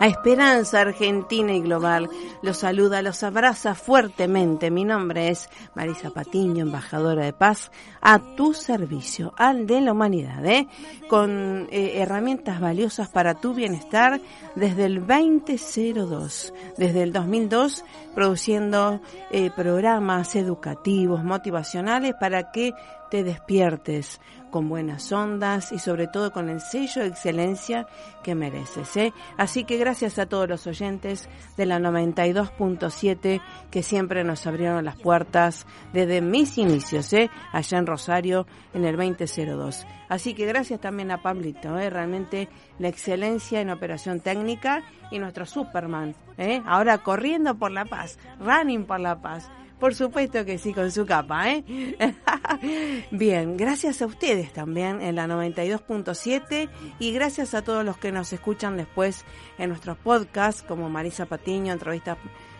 A Esperanza Argentina y Global. Los saluda, los abraza fuertemente. Mi nombre es Marisa Patiño, embajadora de paz, a tu servicio, al de la humanidad, ¿eh? con eh, herramientas valiosas para tu bienestar desde el 2002, desde el 2002, produciendo eh, programas educativos, motivacionales para que te despiertes con buenas ondas y sobre todo con el sello de excelencia que mereces. ¿eh? Así que gracias a todos los oyentes de la 92.7 que siempre nos abrieron las puertas desde mis inicios, ¿eh? allá en Rosario en el 2002. Así que gracias también a Pablito, ¿eh? realmente la excelencia en operación técnica y nuestro Superman, ¿eh? ahora corriendo por la paz, running por la paz. Por supuesto que sí, con su capa, ¿eh? Bien, gracias a ustedes también en la 92.7 y gracias a todos los que nos escuchan después en nuestros podcasts como Marisa Patiño, entrevista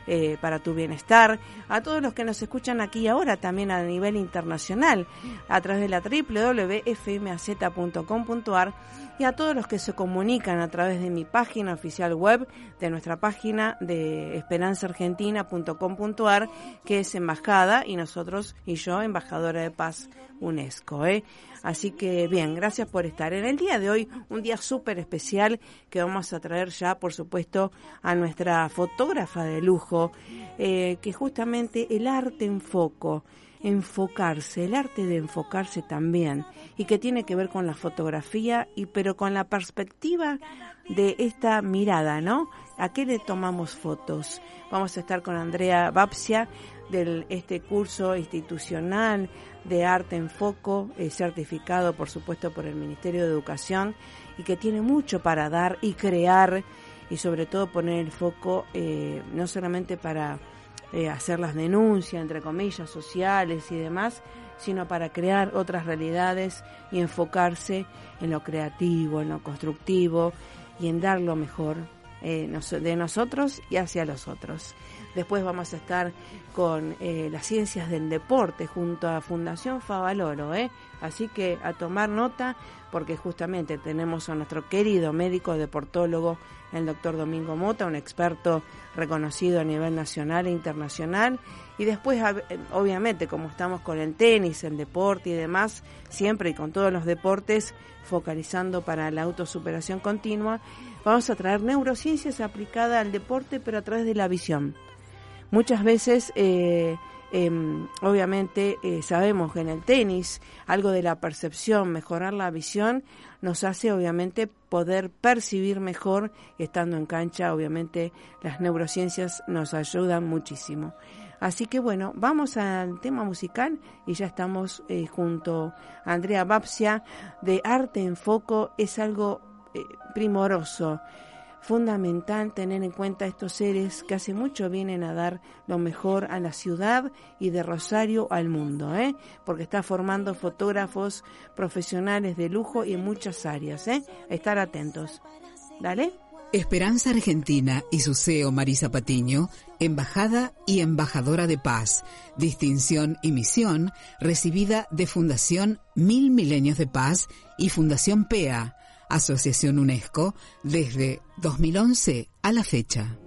eh, para tu bienestar, a todos los que nos escuchan aquí ahora también a nivel internacional a través de la www.fmaz.com.ar y a todos los que se comunican a través de mi página oficial web, de nuestra página de esperanzaargentina.com.ar, que es embajada y nosotros y yo embajadora de paz UNESCO. ¿eh? Así que bien, gracias por estar. En el día de hoy, un día súper especial que vamos a traer ya, por supuesto, a nuestra fotógrafa de lujo, eh, que justamente el arte en foco, enfocarse, el arte de enfocarse también, y que tiene que ver con la fotografía, y pero con la perspectiva de esta mirada, ¿no? ¿A qué le tomamos fotos? Vamos a estar con Andrea Bapsia del este curso institucional de arte en foco, eh, certificado por supuesto por el Ministerio de Educación y que tiene mucho para dar y crear y sobre todo poner el foco eh, no solamente para eh, hacer las denuncias, entre comillas, sociales y demás, sino para crear otras realidades y enfocarse en lo creativo, en lo constructivo y en dar lo mejor de nosotros y hacia los otros. Después vamos a estar con eh, las ciencias del deporte junto a Fundación Favaloro, ¿eh? Así que a tomar nota porque justamente tenemos a nuestro querido médico deportólogo, el doctor Domingo Mota, un experto reconocido a nivel nacional e internacional. Y después, obviamente, como estamos con el tenis, el deporte y demás, siempre y con todos los deportes, focalizando para la autosuperación continua, vamos a traer neurociencias aplicada al deporte, pero a través de la visión. Muchas veces, eh, em, obviamente, eh, sabemos que en el tenis algo de la percepción, mejorar la visión, nos hace, obviamente, poder percibir mejor estando en cancha. Obviamente, las neurociencias nos ayudan muchísimo. Así que bueno, vamos al tema musical y ya estamos eh, junto a Andrea Bapsia de Arte en Foco. Es algo primoroso fundamental tener en cuenta estos seres que hace mucho vienen a dar lo mejor a la ciudad y de Rosario al mundo, ¿eh? porque está formando fotógrafos profesionales de lujo y en muchas áreas. ¿eh? Estar atentos. Dale. Esperanza Argentina y su CEO Marisa Patiño, embajada y embajadora de paz, distinción y misión recibida de Fundación Mil Milenios de Paz y Fundación PEA Asociación UNESCO, desde 2011 a la fecha.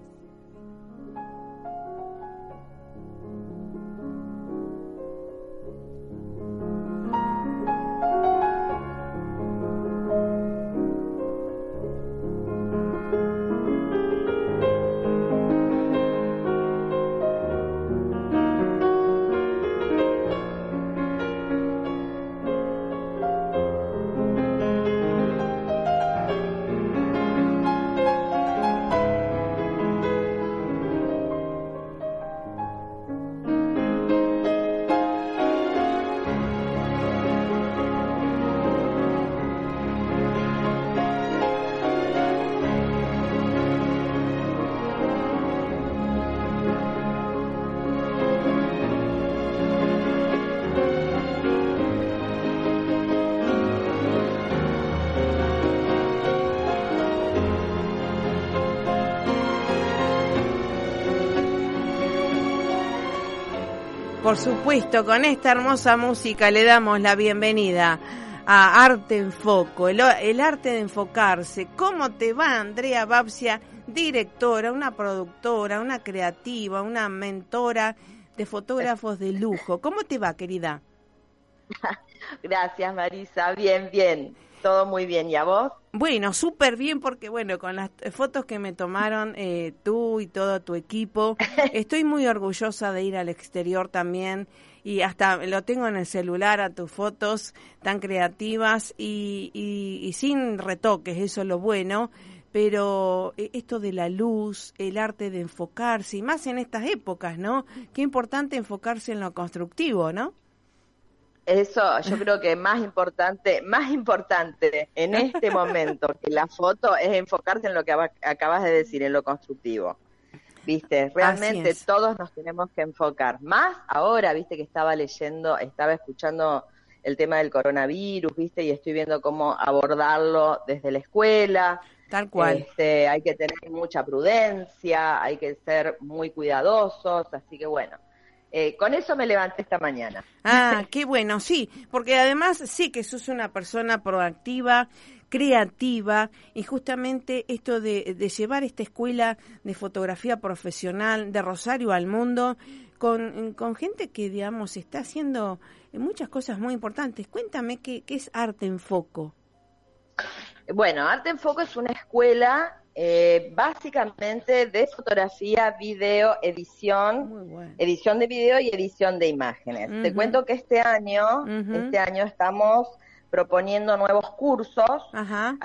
Por supuesto, con esta hermosa música le damos la bienvenida a Arte en Foco, el, arte de enfocarse. ¿Cómo te va Andrea Babsia, directora, una productora, una creativa, una mentora de fotógrafos de lujo? ¿Cómo te va, querida? Gracias, Marisa. Bien, bien. Todo muy bien. ¿Y a vos? Bueno, súper bien porque, bueno, con las fotos que me tomaron eh, tú y todo tu equipo, estoy muy orgullosa de ir al exterior también y hasta lo tengo en el celular a tus fotos tan creativas y, y, y sin retoques, eso es lo bueno pero eh, esto de la luz, el arte de enfocarse, y más en estas épocas, ¿no? Qué importante enfocarse en lo constructivo, ¿no? Eso yo creo que más importante, más importante en este momento que la foto es enfocarse en lo que acabas de decir, en lo constructivo. Viste, realmente todos nos tenemos que enfocar. Más ahora, viste que estaba leyendo, estaba escuchando el tema del coronavirus, viste, y estoy viendo cómo abordarlo desde la escuela. Tal cual. Este, hay que tener mucha prudencia, hay que ser muy cuidadosos, así que bueno, eh, con eso me levanté esta mañana. Ah, qué bueno, sí, porque además sí que sos una persona proactiva, creativa y justamente esto de, llevar esta escuela de fotografía profesional de Rosario al mundo con, con gente que, digamos, está haciendo muchas cosas muy importantes. Cuéntame qué, qué es Arte en Foco. Bueno, Arte en Foco es una escuela eh, básicamente de fotografía, video, edición, edición de video y edición de imágenes. Te cuento que este año, este año estamos proponiendo nuevos cursos.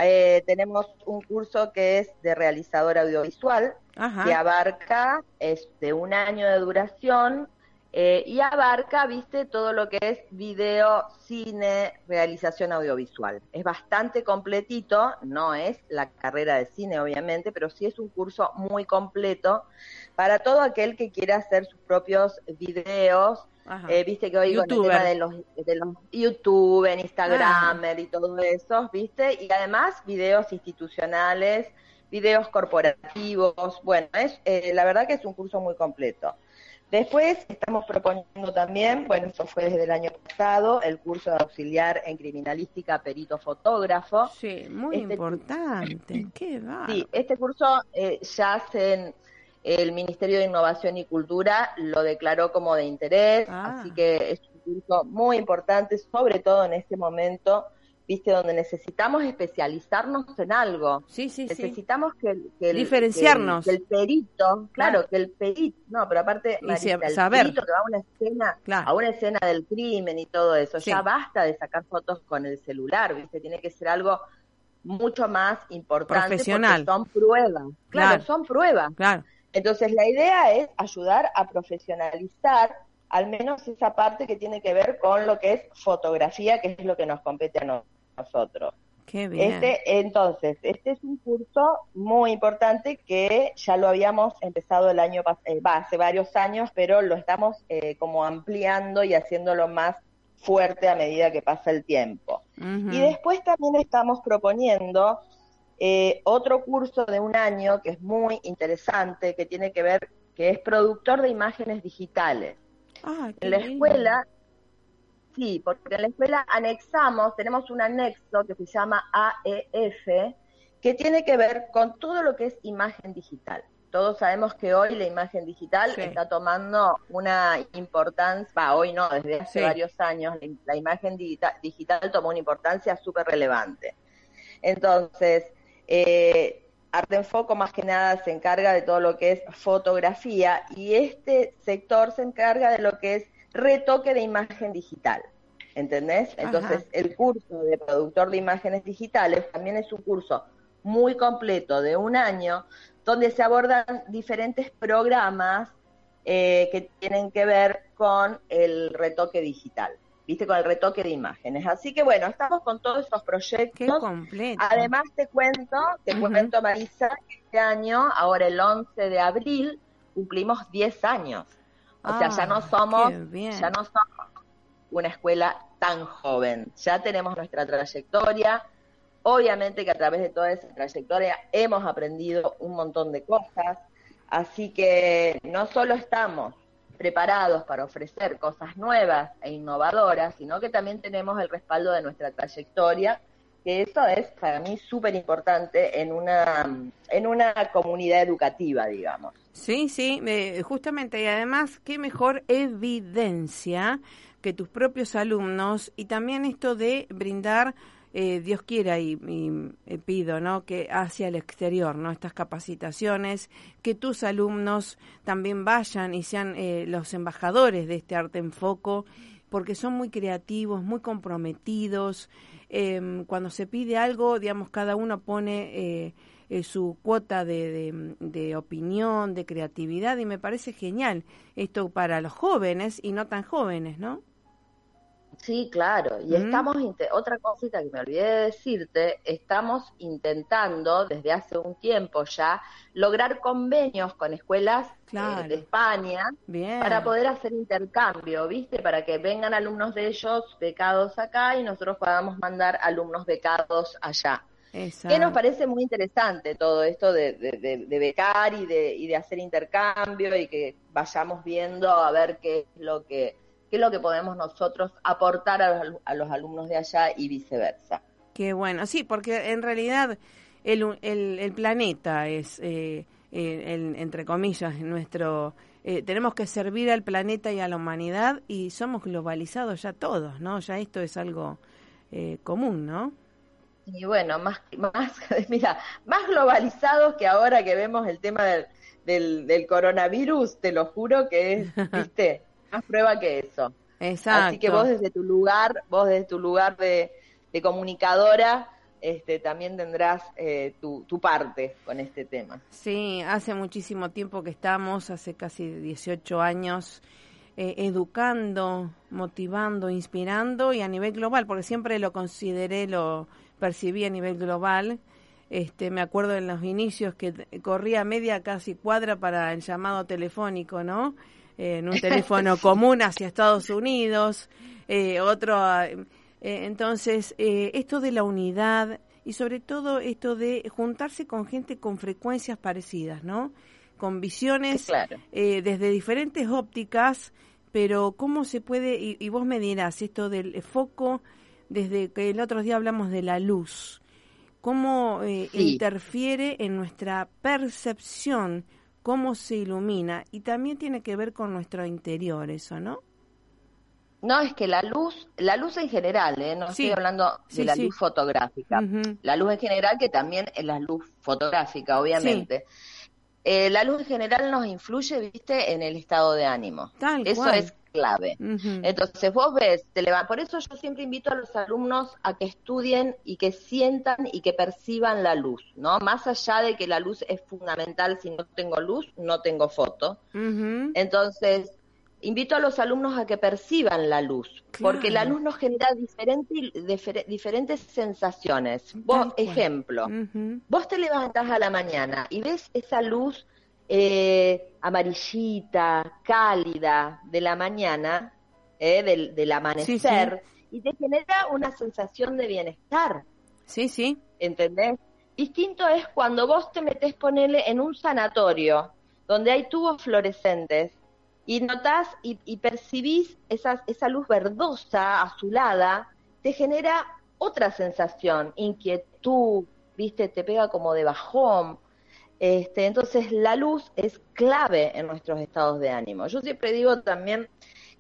Eh, tenemos un curso que es de realizador audiovisual, que abarca es de un año de duración eh, y abarca, viste, todo lo que es video, cine, realización audiovisual. Es bastante completito, no es la carrera de cine, obviamente, pero sí es un curso muy completo para todo aquel que quiera hacer sus propios videos. Eh, viste que hoy con el tema de los, de los YouTube, en Instagram y todo eso, viste, y además videos institucionales, videos corporativos. Bueno, es eh, la verdad que es un curso muy completo. Después estamos proponiendo también, bueno, esto fue desde el año pasado, el curso de auxiliar en criminalística perito fotógrafo. Sí, muy este importante. Qué va. Sí, este curso eh, ya en el Ministerio de Innovación y Cultura lo declaró como de interés, ah. así que es un curso muy importante, sobre todo en este momento viste, donde necesitamos especializarnos en algo. Sí, sí, necesitamos que, el, diferenciarnos. Que el, perito, claro, que el perito, no, pero aparte el perito que va a una escena, a una escena del crimen y todo eso, ya basta de sacar fotos con el celular, viste, tiene que ser algo mucho más importante profesional. son pruebas. Claro, son pruebas. Claro. Entonces la idea es ayudar a profesionalizar al menos esa parte que tiene que ver con lo que es fotografía, que es lo que nos compete a nosotros. Qué bien. Este, entonces, este es un curso muy importante que ya lo habíamos empezado el año eh, hace varios años, pero lo estamos eh, como ampliando y haciéndolo más fuerte a medida que pasa el tiempo. Y después también estamos proponiendo eh, otro curso de un año que es muy interesante, que tiene que ver, que es productor de imágenes digitales. Ah, en la escuela, sí, porque en la escuela anexamos, tenemos un anexo que se llama AEF, que tiene que ver con todo lo que es imagen digital. Todos sabemos que hoy la imagen digital está tomando una importancia, hoy no, desde hace varios años, la, imagen digital, digital tomó una importancia súper relevante. Entonces, eh, Arte en Foco más que nada se encarga de todo lo que es fotografía y este sector se encarga de lo que es retoque de imagen digital. ¿Entendés? Entonces, el curso de productor de imágenes digitales también es un curso muy completo de un año donde se abordan diferentes programas eh, que tienen que ver con el retoque digital viste, con el retoque de imágenes. Así que bueno, estamos con todos esos proyectos. Además te cuento, te cuento Marisa, que este año, ahora el 11 de abril, cumplimos 10 años. O sea, ya no ah, somos, ya no somos una escuela tan joven. Ya tenemos nuestra trayectoria. Obviamente que a través de toda esa trayectoria hemos aprendido un montón de cosas. Así que no solo estamos preparados para ofrecer cosas nuevas e innovadoras, sino que también tenemos el respaldo de nuestra trayectoria, que eso es para mí súper importante en una, en una comunidad educativa, digamos. Sí, sí, justamente, y además, qué mejor evidencia que tus propios alumnos y también esto de brindar eh, Dios quiera y, eh, pido, ¿no? Que hacia el exterior, ¿no? Estas capacitaciones, que tus alumnos también vayan y sean eh, los embajadores de este arte en foco, porque son muy creativos, muy comprometidos. Em, cuando se pide algo, digamos, cada uno pone su cuota de, de, opinión, de creatividad, y me parece genial esto para los jóvenes y no tan jóvenes, ¿no? Sí, claro. Y estamos, otra cosita que me olvidé de decirte, estamos intentando desde hace un tiempo ya lograr convenios con escuelas eh, de España para poder hacer intercambio, ¿viste? Para que vengan alumnos de ellos becados acá y nosotros podamos mandar alumnos becados allá. Que nos parece muy interesante todo esto de, de, becar y de, y de hacer intercambio y que vayamos viendo a ver qué es lo que qué es lo que podemos nosotros aportar a los, alumnos de allá y viceversa. Qué bueno, sí, porque en realidad el, el, planeta es, eh, el, entre comillas, nuestro... Eh, tenemos que servir al planeta y a la humanidad y somos globalizados ya todos, ¿no? Ya esto es algo eh, común, ¿no? Y bueno, más, más, mira, más globalizados que ahora que vemos el tema del, del, del coronavirus, te lo juro que es, viste, más prueba que eso. Exacto. Así que vos desde tu lugar, vos desde tu lugar de, comunicadora, este, también tendrás eh, tu, tu, parte con este tema. Sí, hace muchísimo tiempo que estamos, hace casi 18 años, eh, educando, motivando, inspirando y a nivel global, porque siempre lo consideré, lo percibí a nivel global. Este, me acuerdo en los inicios que corría media casi cuadra para el llamado telefónico, ¿no? En un teléfono común hacia Estados Unidos, eh, otro... Eh, entonces, eh, esto de la unidad y sobre todo esto de juntarse con gente con frecuencias parecidas, ¿no? Con visiones desde diferentes ópticas, pero cómo se puede, y, vos me dirás, esto del foco, desde que el otro día hablamos de la luz, cómo interfiere en nuestra percepción cómo se ilumina y también tiene que ver con nuestro interior eso, ¿no? No, es que la luz, la luz en general, ¿eh? no estoy hablando de la luz fotográfica, la luz en general que también es la luz fotográfica, obviamente. Eh, la luz en general nos influye, viste, en el estado de ánimo. Eso es clave. Entonces vos ves, te por eso yo siempre invito a los alumnos a que estudien y que sientan y que perciban la luz, ¿no? Más allá de que la luz es fundamental, si no tengo luz, no tengo foto. Entonces, invito a los alumnos a que perciban la luz, porque la luz nos genera diferentes sensaciones. Vos, ejemplo, vos te levantas a la mañana y ves esa luz eh, amarillita, cálida de la mañana, eh, del, amanecer, y te genera una sensación de bienestar. Sí, sí. ¿Entendés? Distinto es cuando vos te metés, ponele, en un sanatorio, donde hay tubos fluorescentes, y notás y, y percibís esa, esa luz verdosa, azulada, te genera otra sensación, inquietud, viste, te pega como de bajón, este, entonces la luz es clave en nuestros estados de ánimo. Yo siempre digo también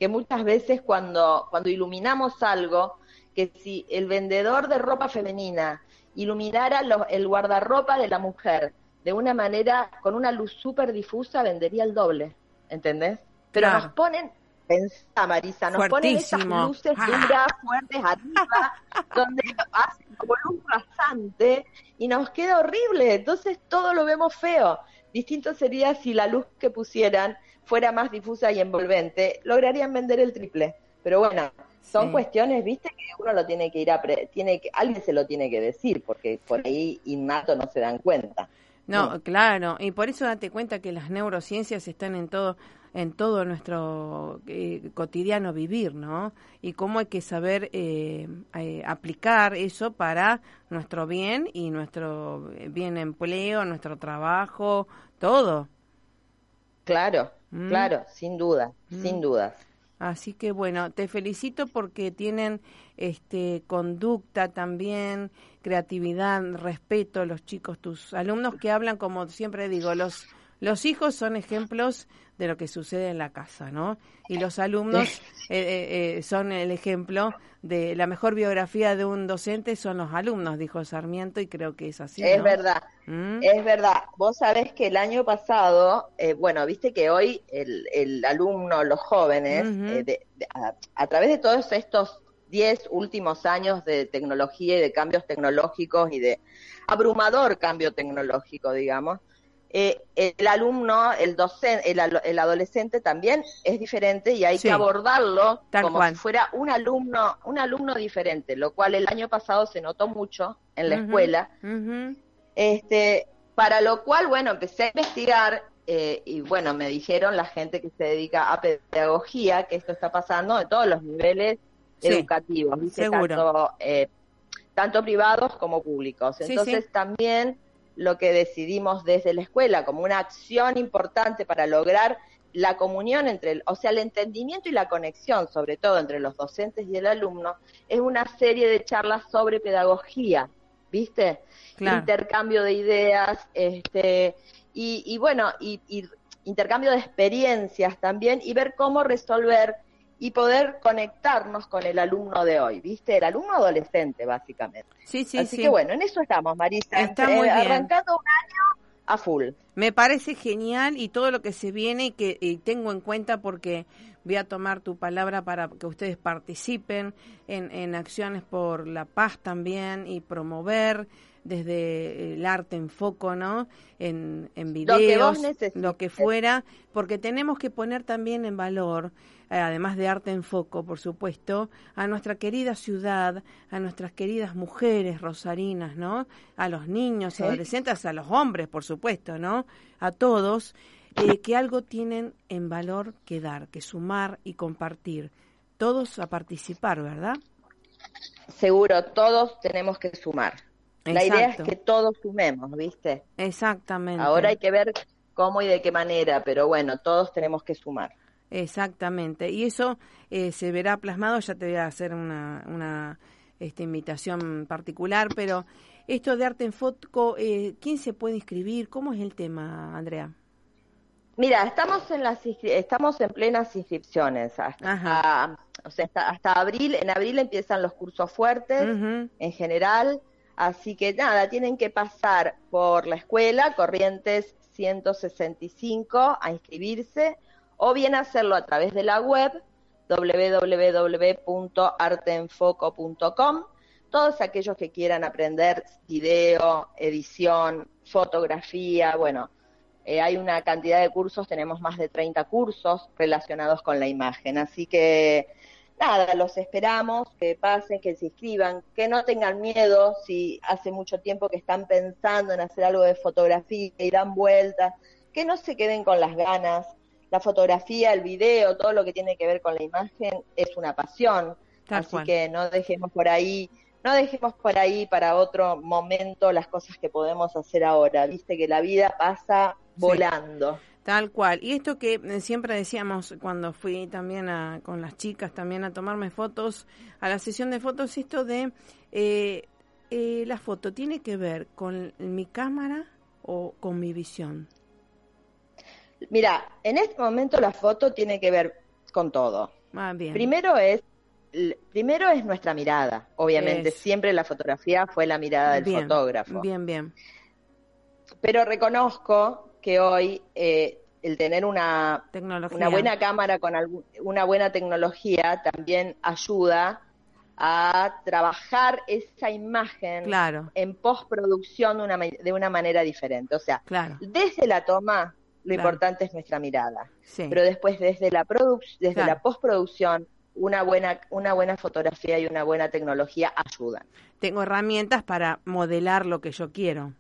que muchas veces cuando, cuando iluminamos algo, que si el vendedor de ropa femenina iluminara el guardarropa de la mujer de una manera, con una luz súper difusa, vendería el doble, ¿entendés? Pero nos ponen Pensá, Marisa, nos ponen esas luces ah. duras, fuertes arriba, donde hacen como luz rasante y nos queda horrible, entonces todo lo vemos feo. Distinto sería si la luz que pusieran fuera más difusa y envolvente, lograrían vender el triple. Pero bueno, son cuestiones, viste, que uno lo tiene que ir a, tiene que, alguien se lo tiene que decir, porque por ahí innato no se dan cuenta. No, claro, y por eso date cuenta que las neurociencias están en todo en todo nuestro eh, cotidiano vivir, ¿no? Y cómo hay que saber eh, eh, aplicar eso para nuestro bien y nuestro bien empleo, nuestro trabajo, todo. Claro, ¿Mm? Claro, sin duda, ¿Mm? sin dudas. Así que bueno, te felicito porque tienen este conducta también, creatividad, respeto los chicos, tus alumnos que hablan como siempre digo, los los hijos son ejemplos de lo que sucede en la casa, ¿no? Y los alumnos eh, eh, eh, son el ejemplo de la mejor biografía de un docente son los alumnos, dijo Sarmiento, y creo que es así. Es verdad, ¿Mm? es verdad. Vos sabés que el año pasado, bueno, viste que hoy el, alumno, los jóvenes, a, través de todos estos diez últimos años de tecnología y de cambios tecnológicos y de abrumador cambio tecnológico, digamos, eh, el alumno, el docente, el, adolescente también es diferente y hay que abordarlo como si fuera un alumno, un alumno diferente, lo cual el año pasado se notó mucho en la escuela. Este, para lo cual, bueno, empecé a investigar eh, y bueno, me dijeron la gente que se dedica a pedagogía que esto está pasando en todos los niveles educativos, Tanto, eh, tanto privados como públicos. Entonces también lo que decidimos desde la escuela como una acción importante para lograr la comunión entre, o sea, el entendimiento y la conexión, sobre todo entre los docentes y el alumno, es una serie de charlas sobre pedagogía, ¿viste? Intercambio de ideas, este, y, bueno, y intercambio de experiencias también, y ver cómo resolver y poder conectarnos con el alumno de hoy, ¿viste? El alumno adolescente, básicamente. Sí, sí, Así que bueno, en eso estamos, Marisa. Está muy bien. Arrancando un año a full. Me parece genial y todo lo que se viene y que tengo en cuenta porque voy a tomar tu palabra para que ustedes participen en, en acciones por la paz también y promover desde el arte en foco, ¿no? En, en videos, lo que, fuera, porque tenemos que poner también en valor, eh, además de arte en foco, por supuesto, a nuestra querida ciudad, a nuestras queridas mujeres rosarinas, ¿no? A los niños, adolescentes, a los hombres, por supuesto, ¿no? A todos, eh, que algo tienen en valor que dar, que sumar y compartir. Todos a participar, ¿verdad? Seguro, todos tenemos que sumar. La idea es que todos sumemos, ¿viste? Exactamente. Ahora hay que ver cómo y de qué manera, pero bueno, todos tenemos que sumar. Exactamente. Y eso eh, se verá plasmado, ya te voy a hacer una, una esta invitación particular, pero esto de arte en foto, eh, ¿quién se puede inscribir? ¿Cómo es el tema, Andrea? Mira, estamos en las estamos en plenas inscripciones hasta, o sea, hasta, abril. En abril empiezan los cursos fuertes en general. Así que nada, tienen que pasar por la escuela Corrientes 165 a inscribirse o bien hacerlo a través de la web www.arteenfoco.com. Todos aquellos que quieran aprender video, edición, fotografía, bueno, eh, hay una cantidad de cursos, tenemos más de 30 cursos relacionados con la imagen, así que nada, los esperamos, que pasen, que se inscriban, que no tengan miedo si hace mucho tiempo que están pensando en hacer algo de fotografía y dan vueltas, que no se queden con las ganas. La fotografía, el video, todo lo que tiene que ver con la imagen es una pasión. Así que no dejemos por ahí, no dejemos por ahí para otro momento las cosas que podemos hacer ahora. Viste que la vida pasa volando. Tal cual. Y esto que eh, siempre decíamos cuando fui también a, con las chicas también a tomarme fotos, a la sesión de fotos, esto de eh, eh, la foto tiene que ver con mi cámara o con mi visión. Mira, en este momento la foto tiene que ver con todo. Ah, bien. Primero es primero es nuestra mirada, obviamente. Siempre la fotografía fue la mirada del fotógrafo. Bien, bien. Pero reconozco que hoy eh, el tener una, una buena cámara con una buena tecnología también ayuda a trabajar esa imagen en postproducción de una, de una manera diferente. O sea, desde la toma lo importante es nuestra mirada, pero después desde la desde la postproducción una buena una buena fotografía y una buena tecnología ayudan. Tengo herramientas para modelar lo que yo quiero.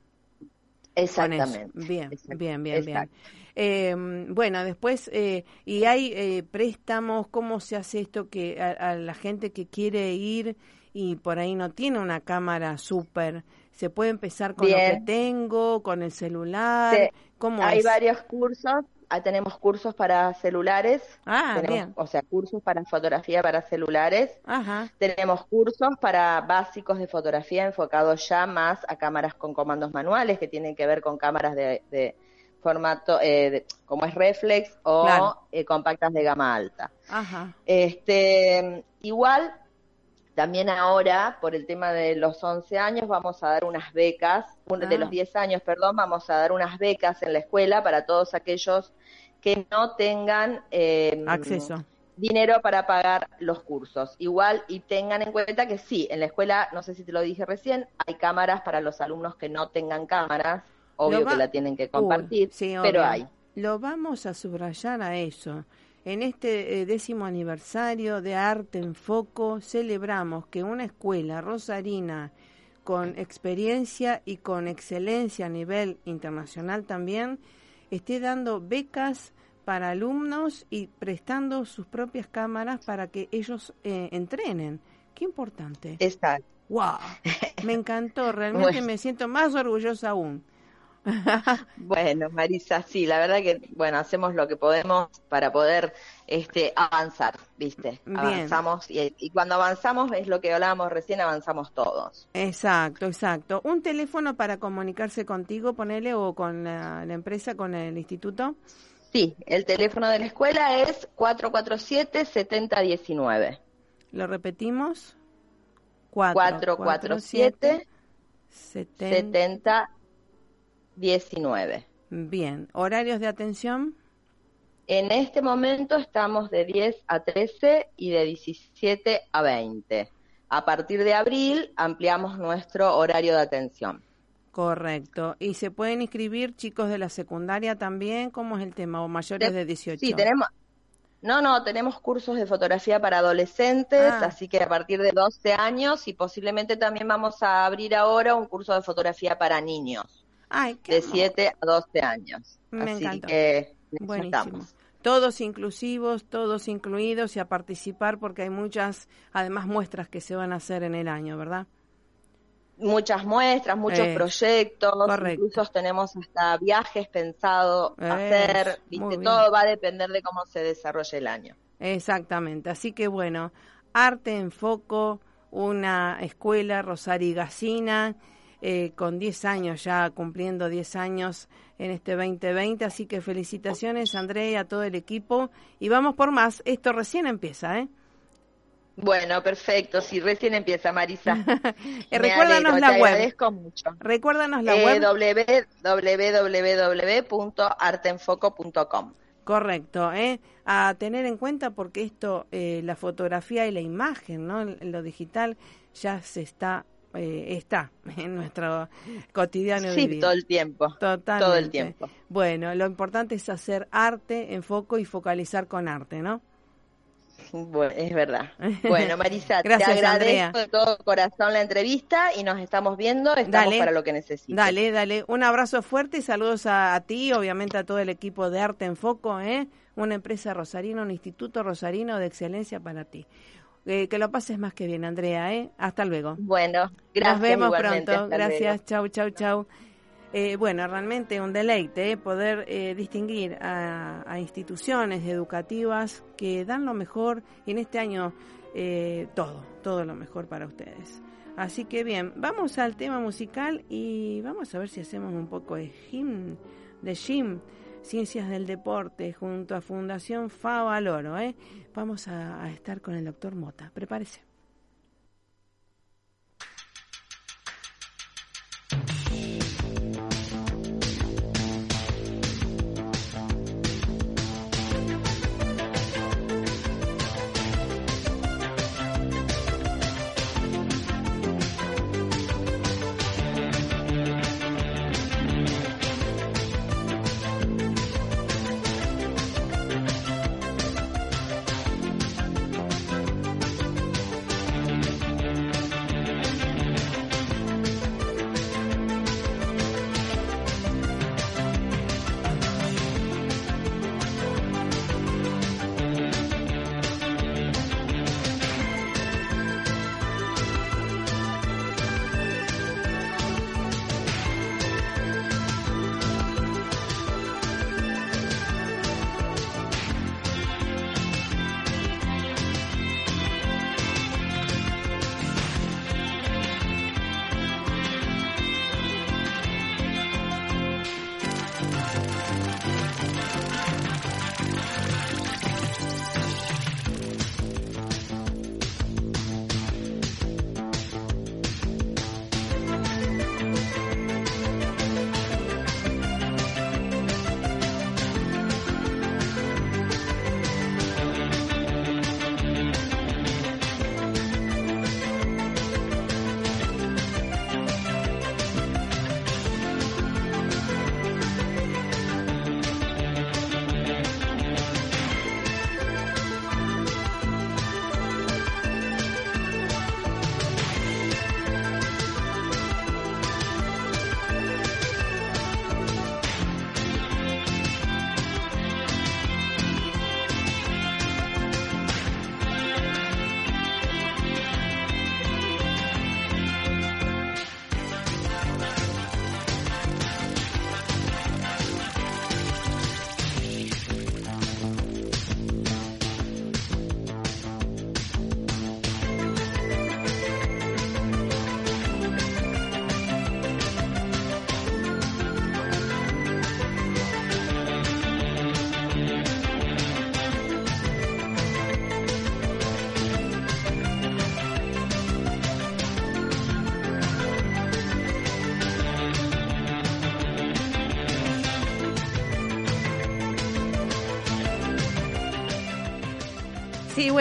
Exactamente. Bien, bien, bien, bien, eh, bueno, después, eh, ¿y hay eh, préstamos? ¿Cómo se hace esto que a, la gente que quiere ir y por ahí no tiene una cámara súper, se puede empezar con lo que tengo, con el celular? ¿Cómo hay varios cursos, ah, tenemos cursos para celulares, Ah, tenemos, bien. o sea, cursos para fotografía para celulares, Ajá. tenemos cursos para básicos de fotografía enfocados ya más a cámaras con comandos manuales que tienen que ver con cámaras de, de formato eh, de- como es reflex o Claro. eh, compactas de gama alta. Ajá. Este, igual, también ahora, por el tema de los 11 años, vamos a dar unas becas, un- Ah. de los 10 años, perdón, vamos a dar unas becas en la escuela para todos aquellos que no tengan eh, Acceso. dinero para pagar los cursos. Igual, y tengan en cuenta que sí, en la escuela, no sé si te lo dije recién, hay cámaras para los alumnos que no tengan cámaras, obvio va- que la tienen que Uy, compartir, sí, pero hay. Lo vamos a subrayar a eso. En este eh, décimo aniversario de Arte en Foco celebramos que una escuela rosarina con experiencia y con excelencia a nivel internacional también esté dando becas para alumnos y prestando sus propias cámaras para que ellos eh, entrenen. Qué importante. Exacto. ¡Wow! Me encantó, realmente Bueno. me siento más orgullosa aún. Bueno, Marisa, sí, la verdad que, bueno, hacemos lo que podemos para poder este, avanzar, ¿viste? Bien. Avanzamos y, y cuando avanzamos es lo que hablábamos recién, avanzamos todos. Exacto, exacto. Un teléfono para comunicarse contigo, ponele, o con la, la empresa, con el instituto. Sí, el teléfono de la escuela es 447-7019. Lo repetimos. 447 70. 7019. Bien. ¿Horarios de atención? En este momento estamos de 10 a 13 y de 17 a 20. A partir de abril ampliamos nuestro horario de atención. Correcto. ¿Y se pueden inscribir chicos de la secundaria también? ¿Cómo es el tema? ¿O mayores Te- de 18? Sí, tenemos. No, no, tenemos cursos de fotografía para adolescentes, Ah. así que a partir de 12 años y posiblemente también vamos a abrir ahora un curso de fotografía para niños Ay, qué de amor. 7 a 12 años. Me así encantó. que Buenísimo. Todos inclusivos, todos incluidos y a participar porque hay muchas, además, muestras que se van a hacer en el año, ¿verdad? Muchas muestras, muchos Eh, proyectos, correcto. incluso tenemos hasta viajes pensados Eso, hacer, viste, todo va a depender de cómo se desarrolle el año. Exactamente. Así que bueno, Arte en Foco, una escuela rosarigacina, eh, con 10 años ya, cumpliendo 10 años en este 2020. Así que felicitaciones, Andrea, y a todo el equipo. Y vamos por más. Esto recién empieza, ¿eh? Bueno, perfecto, si recién empieza Marisa. Eh, recuérdanos alegro, la web. mucho. Recuérdanos la Eh, web. www.artenfoco.com. Correcto, ¿eh? A tener en cuenta porque esto, eh, la fotografía y la imagen, ¿no? Lo digital ya se está, eh, está en nuestro cotidiano Sí, vivir. todo el tiempo. Totalmente. todo el tiempo. Bueno, lo importante es hacer arte en foco y focalizar con arte, ¿no? Bueno, es verdad. Bueno, Marisa, Gracias, te agradezco Andrea. de todo corazón la entrevista y nos estamos viendo. Estamos Dale. para lo que necesites. Dale, dale. Un abrazo fuerte y saludos a, a ti, obviamente a todo el equipo de Arte en Foco, ¿eh? Una empresa rosarina, un instituto rosarino de excelencia para ti. Eh, que lo pases más que bien, Andrea, ¿eh? Hasta luego. Bueno, gracias. Nos vemos pronto. Gracias. Chau, chau, chau. Eh, bueno, realmente un deleite eh, poder eh, distinguir a, a instituciones educativas que dan lo mejor y en este año eh, todo, todo lo mejor para ustedes. Así que bien, vamos al tema musical y vamos a ver si hacemos un poco de gym, de gym, ciencias del deporte junto a Fundación Favaloro. ¿eh? Vamos a, a estar con el doctor Mota. Prepárese.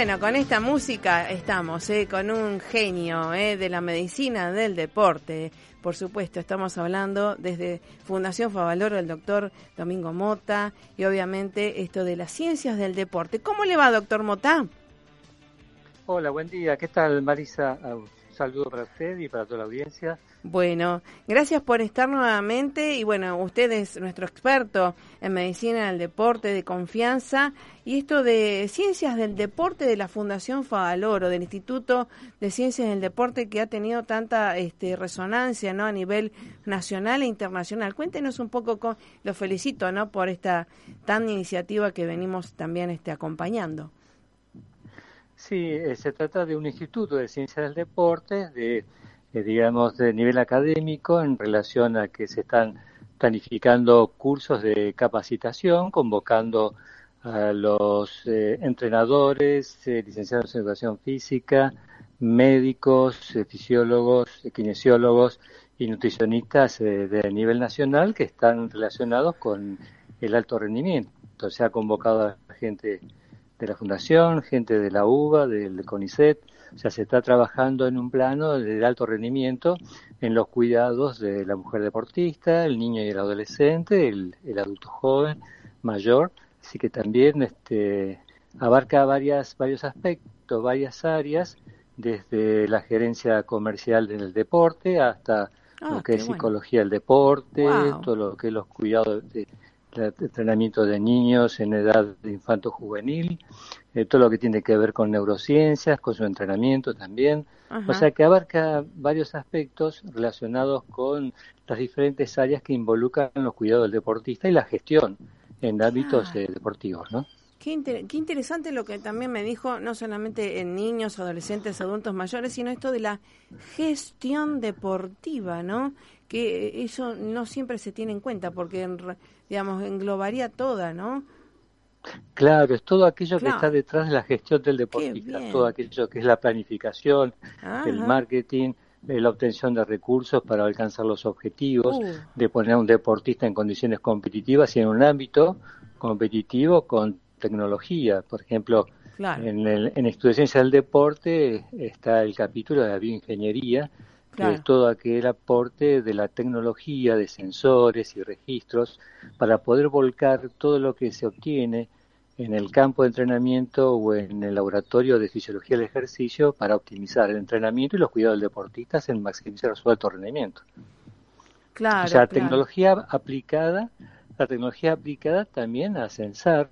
Bueno, con esta música estamos, eh, con un genio eh, de la medicina del deporte. Por supuesto, estamos hablando desde Fundación Favaloro el doctor Domingo Mota y obviamente esto de las ciencias del deporte. ¿Cómo le va, doctor Mota? Hola, buen día. ¿Qué tal, Marisa? Saludo para usted y para toda la audiencia. Bueno, gracias por estar nuevamente y bueno, usted es nuestro experto en medicina del deporte de confianza y esto de ciencias del deporte de la Fundación Favaloro, del Instituto de Ciencias del Deporte que ha tenido tanta este, resonancia ¿no? a nivel nacional e internacional. Cuéntenos un poco, lo felicito ¿no? por esta tan iniciativa que venimos también este, acompañando. Sí, eh, se trata de un instituto de ciencias del deporte, de eh, digamos, de nivel académico en relación a que se están planificando cursos de capacitación, convocando a los eh, entrenadores, licenciados en educación física, médicos, fisiólogos, kinesiólogos y nutricionistas de nivel nacional que están relacionados con el alto rendimiento. Se ha convocado a gente de la Fundación, gente de la UBA, del CONICET, o sea, se está trabajando en un plano de alto rendimiento en los cuidados de la mujer deportista, el niño y el adolescente, el, adulto joven, mayor, así que también este, abarca varias, varios aspectos, varias áreas, desde la gerencia comercial del deporte hasta lo ah, que es psicología del deporte, todo lo que es los cuidados de, entrenamiento de niños en edad de infanto juvenil, eh, todo lo que tiene que ver con neurociencias, con su entrenamiento también. O sea que abarca varios aspectos relacionados con las diferentes áreas que involucran los cuidados del deportista y la gestión en ámbitos eh, deportivos, ¿no? Qué, qué, interesante lo que también me dijo, no solamente en niños, adolescentes, adultos mayores, sino esto de la gestión deportiva, ¿no? Que eso no siempre se tiene en cuenta porque en, digamos, englobaría toda, ¿no? Claro, es todo aquello que está detrás de la gestión del deportista, todo aquello que es la planificación, el marketing, eh, la obtención de recursos para alcanzar los objetivos, uh. de poner a un deportista en condiciones competitivas y en un ámbito competitivo con tecnología. Por ejemplo, en, el, en del Deporte está el capítulo de la bioingeniería, que es todo aquel aporte de la tecnología, de sensores y registros, para poder volcar todo lo que se obtiene en el campo de entrenamiento o en el laboratorio de fisiología del ejercicio para optimizar el entrenamiento y los cuidados del deportista en maximizar su alto rendimiento. Claro, o sea, tecnología aplicada, la tecnología aplicada también a censar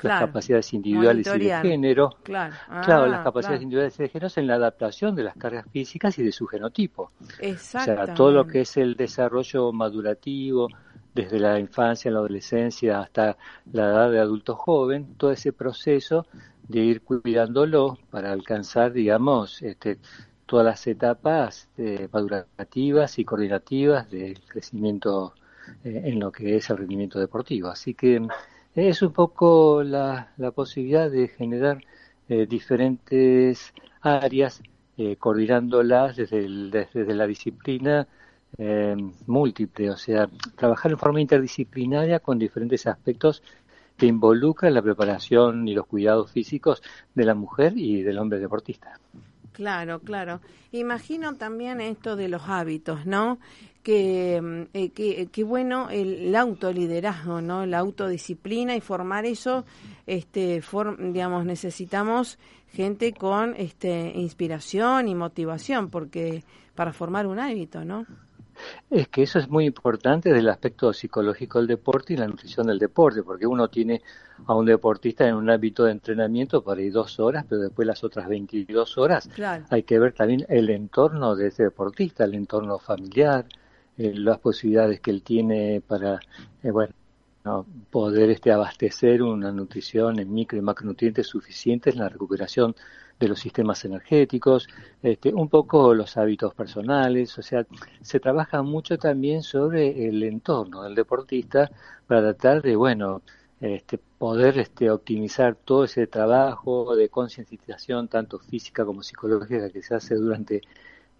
las capacidades individuales y de género. Claro, claro las ah, capacidades individuales y de género en la adaptación de las cargas físicas y de su genotipo. O sea, todo lo que es el desarrollo madurativo, desde la infancia, la adolescencia hasta la edad de adulto joven, todo ese proceso de ir cuidándolo para alcanzar, digamos, este, todas las etapas eh, madurativas y coordinativas del crecimiento eh, en lo que es el rendimiento deportivo. Así que es un poco la, la posibilidad de generar eh, diferentes áreas, eh, coordinándolas desde, desde la disciplina eh, múltiple, o sea, trabajar en forma interdisciplinaria con diferentes aspectos que involucran la preparación y los cuidados físicos de la mujer y del hombre deportista. Claro, claro. Imagino también esto de los hábitos, ¿no? Que, mm, eh, que, que, bueno el, autoliderazgo, ¿no? La autodisciplina y formar eso, este, digamos, necesitamos gente con este, inspiración y motivación, porque para formar un hábito, ¿no? Es que eso es muy importante desde el aspecto psicológico del deporte y la nutrición del deporte, porque uno tiene a un deportista en un ámbito de entrenamiento para ir dos horas, pero después las otras 22 horas hay que ver también el entorno de ese deportista, el entorno familiar, eh, las posibilidades que él tiene para, eh, bueno, poder este, abastecer una nutrición en micro y macronutrientes suficientes en la recuperación de los sistemas energéticos, este, un poco los hábitos personales, o sea, se trabaja mucho también sobre el entorno del deportista para tratar de, bueno, este, poder este, optimizar todo ese trabajo de concienciación, tanto física como psicológica, que se hace durante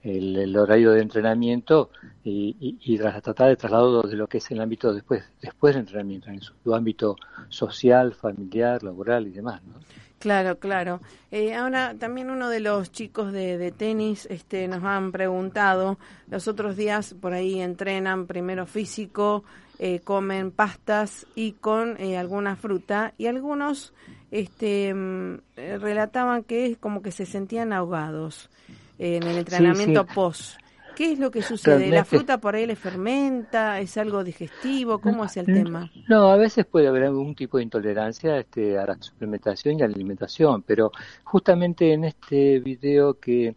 el, horario de entrenamiento y, y, tratar de traslado de lo que es el ámbito después, después del entrenamiento, en su, ámbito social, familiar, laboral y demás. ¿no? Claro, claro. Eh, ahora también uno de los chicos de, de, tenis este, nos han preguntado, los otros días por ahí entrenan primero físico, eh, comen pastas y con eh, alguna fruta y algunos este, mm, relataban que es como que se sentían ahogados en el entrenamiento post. ¿Qué es lo que sucede? ¿La fruta por ahí le fermenta? ¿Es algo digestivo? ¿Cómo es el tema? No, a veces puede haber algún tipo de intolerancia este, a la suplementación y a la alimentación, pero justamente en este video que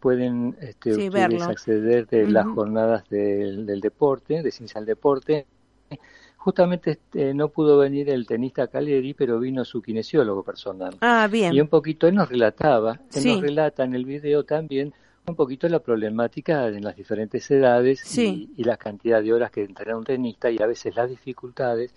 pueden este, ustedes acceder de las jornadas del, deporte, de ciencia del deporte, justamente este, no pudo venir el tenista Caleri, pero vino su kinesiólogo personal. Ah, bien. Y un poquito él nos relataba, él nos relata en el video también un poquito la problemática en las diferentes edades y, la cantidad de horas que entrena un tenista y a veces las dificultades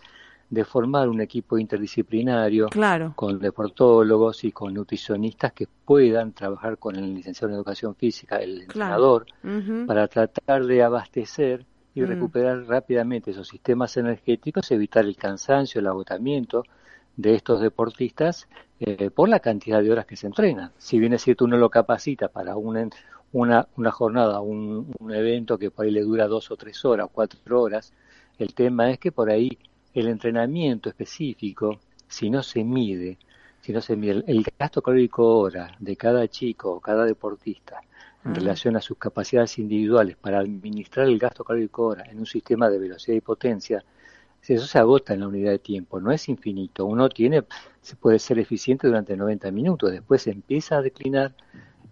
de formar un equipo interdisciplinario con deportólogos y con nutricionistas que puedan trabajar con el licenciado en educación física, el entrenador, para tratar de abastecer y mm. recuperar rápidamente esos sistemas energéticos, evitar el cansancio, el agotamiento de estos deportistas eh, por la cantidad de horas que se entrenan. Si bien es cierto, uno lo capacita para un, una, una jornada, un, un evento que por ahí le dura dos o tres horas, cuatro horas, el tema es que por ahí el entrenamiento específico, si no se mide, si no se mide el, gasto calórico hora de cada chico o cada deportista en relación a sus capacidades individuales para administrar el gasto calórico hora en un sistema de velocidad y potencia, eso se agota en la unidad de tiempo, no es infinito. Uno tiene, se puede ser eficiente durante 90 minutos, después empieza a declinar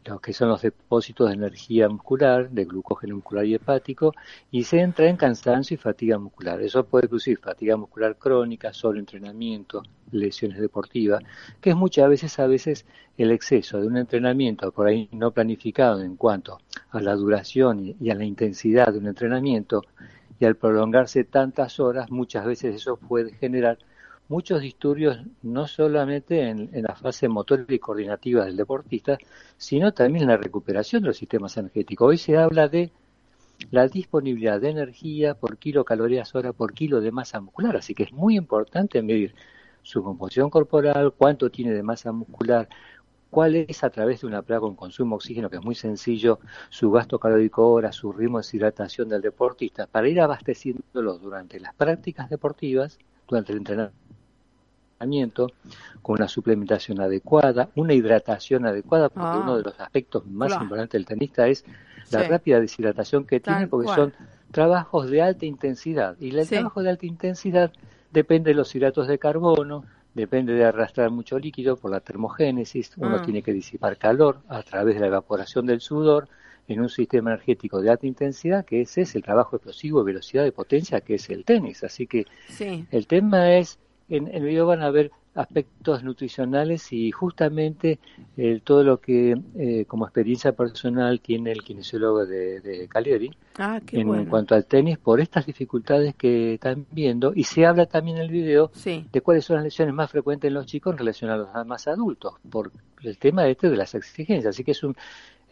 lo que son los depósitos de energía muscular, de glucógeno muscular y hepático, y se entra en cansancio y fatiga muscular. Eso puede producir fatiga muscular crónica, entrenamiento, lesiones deportivas, que es muchas veces a veces el exceso de un entrenamiento por ahí no planificado en cuanto a la duración y a la intensidad de un entrenamiento, y al prolongarse tantas horas, muchas veces eso puede generar muchos disturbios no solamente en, la fase motor y coordinativa del deportista, sino también en la recuperación de los sistemas energéticos. Hoy se habla de la disponibilidad de energía por kilocalorías hora por kilo de masa muscular, así que es muy importante medir su composición corporal, cuánto tiene de masa muscular, cuál es a través de una prueba con consumo de oxígeno, que es muy sencillo, su gasto calórico hora, su ritmo de hidratación del deportista, para ir abasteciéndolo durante las prácticas deportivas, durante el entrenamiento con una suplementación adecuada, una hidratación adecuada, porque ah. uno de los aspectos más importantes del tenista es la rápida deshidratación que tiene, porque son trabajos de alta intensidad. Y el trabajo de alta intensidad depende de los hidratos de carbono, depende de arrastrar mucho líquido por la termogénesis, uno mm. tiene que disipar calor a través de la evaporación del sudor en un sistema energético de alta intensidad, que ese es el trabajo explosivo, velocidad de potencia, que es el tenis. Así que el tema es en, el video van a ver aspectos nutricionales y justamente eh, todo lo que eh, como experiencia personal tiene el kinesiólogo de, de Cagliari ah, en, cuanto al tenis por estas dificultades que están viendo. Y se habla también en el video de cuáles son las lesiones más frecuentes en los chicos en relación a los más adultos por el tema este de las exigencias. Así que es un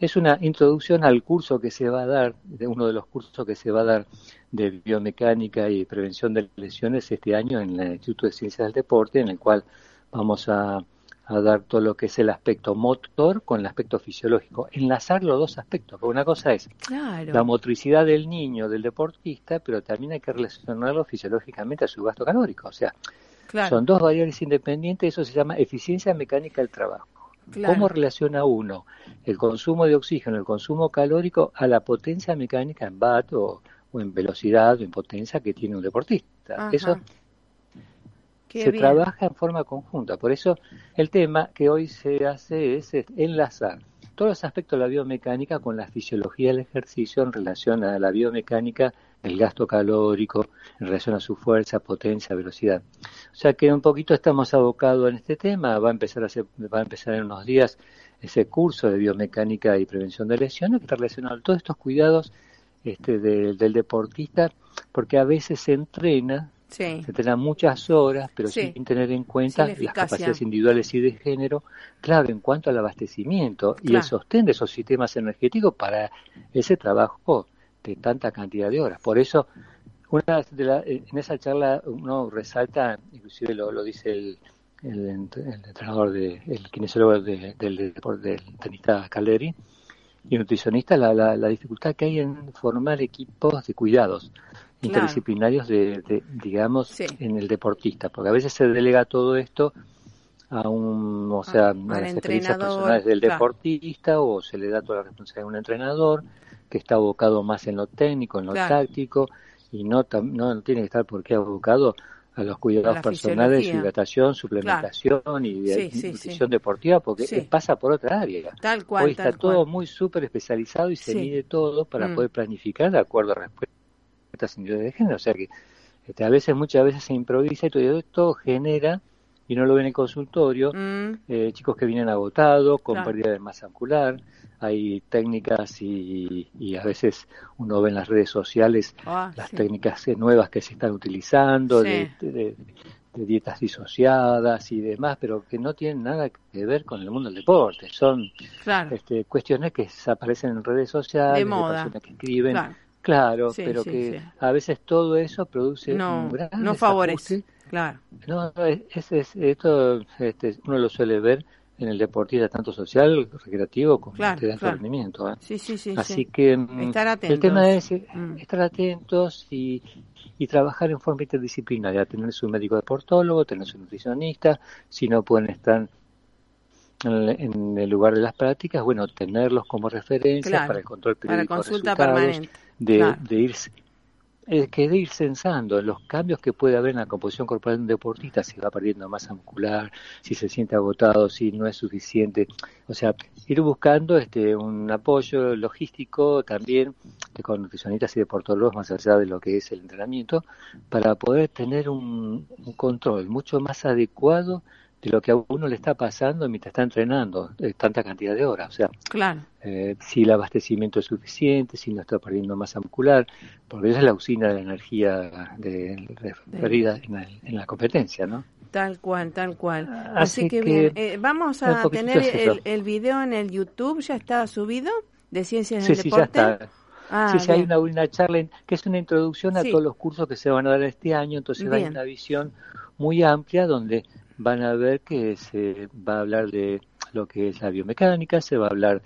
es una introducción al curso que se va a dar, de uno de los cursos que se va a dar de biomecánica y prevención de lesiones este año en el Instituto de Ciencias del Deporte, en el cual vamos a, dar todo lo que es el aspecto motor con el aspecto fisiológico, enlazar los dos aspectos, porque una cosa es la motricidad del niño, del deportista, pero también hay que relacionarlo fisiológicamente a su gasto calórico, o sea, son dos variables independientes, eso se llama eficiencia mecánica del trabajo. ¿Cómo relaciona uno el consumo de oxígeno, el consumo calórico a la potencia mecánica en VAT o, en velocidad o en potencia que tiene un deportista? Eso se trabaja en forma conjunta. Por eso el tema que hoy se hace es enlazar todos los aspectos de la biomecánica con la fisiología del ejercicio en relación a la biomecánica el gasto calórico en relación a su fuerza, potencia, velocidad. O sea que un poquito estamos abocados en este tema, va a empezar, a va a empezar en unos días ese curso de biomecánica y prevención de lesiones que está relacionado a todos estos cuidados este, del deportista, porque a veces se entrena, se entrena muchas horas, pero sin tener en cuenta las capacidades individuales y de género, claro, en cuanto al abastecimiento y el sostén de esos sistemas energéticos para ese trabajo de tanta cantidad de horas. Por eso, una de la, en esa charla uno resalta, inclusive lo, lo dice el el, entrenador, de, el kinesiólogo del, del, tenista Caleri, y nutricionista, la, la, dificultad que hay en formar equipos de cuidados interdisciplinarios de, digamos, en el deportista, porque a veces se delega todo esto a un, o sea, a, las experiencias personales del deportista o se le da toda la responsabilidad a un entrenador que está abocado más en lo técnico, en lo táctico y no, no tiene que estar por qué abocado a los cuidados personales, hidratación, suplementación y nutrición deportiva, porque pasa por otra área. Tal cual. Hoy está todo muy súper especializado y se mide todo para mm. poder planificar de acuerdo a respuestas individuales de género. O sea que este, a veces, muchas veces se improvisa y todo esto genera y no lo ven en el consultorio, mm. eh, chicos que vienen agotados, con pérdida de masa muscular, hay técnicas y, a veces uno ve en las redes sociales ah, las técnicas nuevas que se están utilizando, de, dietas disociadas y demás, pero que no tienen nada que ver con el mundo del deporte, son este, cuestiones que aparecen en redes sociales, de, personas que escriben. Claro. pero que a veces todo eso produce no, un gran no favorece Claro. No, es, es, esto este, uno lo suele ver en el deportista tanto social, recreativo como de alto rendimiento. ¿eh? Sí, sí, sí. Así que mm, estar atentos. el tema es eh, mm. estar atentos y, y trabajar en forma interdisciplinaria, tener su médico deportólogo, tener su nutricionista, si no pueden estar en, el lugar de las prácticas, bueno, tenerlos como referencia para el control periódico para consulta permanente. De, de irse es que de ir censando los cambios que puede haber en la composición corporal de un deportista, si va perdiendo masa muscular, si se siente agotado, si no es suficiente. O sea, ir buscando este un apoyo logístico también con nutricionistas y deportólogos más allá de lo que es el entrenamiento, para poder tener un control mucho más adecuado de lo que a uno le está pasando mientras está entrenando eh, tanta cantidad de horas. O sea, claro. Eh, si el abastecimiento es suficiente, si no está perdiendo masa muscular, porque esa es la usina de la energía de, referida en, la, competencia, ¿no? Tal cual, tal cual. Así, que, bien, eh, vamos a tener el, el, video en el YouTube, ¿ya está subido? De Ciencias del sí, Deporte. Sí, ya está. Ah, sí, sí, hay una, una charla que es una introducción a todos los cursos que se van a dar este año, entonces hay una visión muy amplia donde van a ver que se va a hablar de lo que es la biomecánica, se va a hablar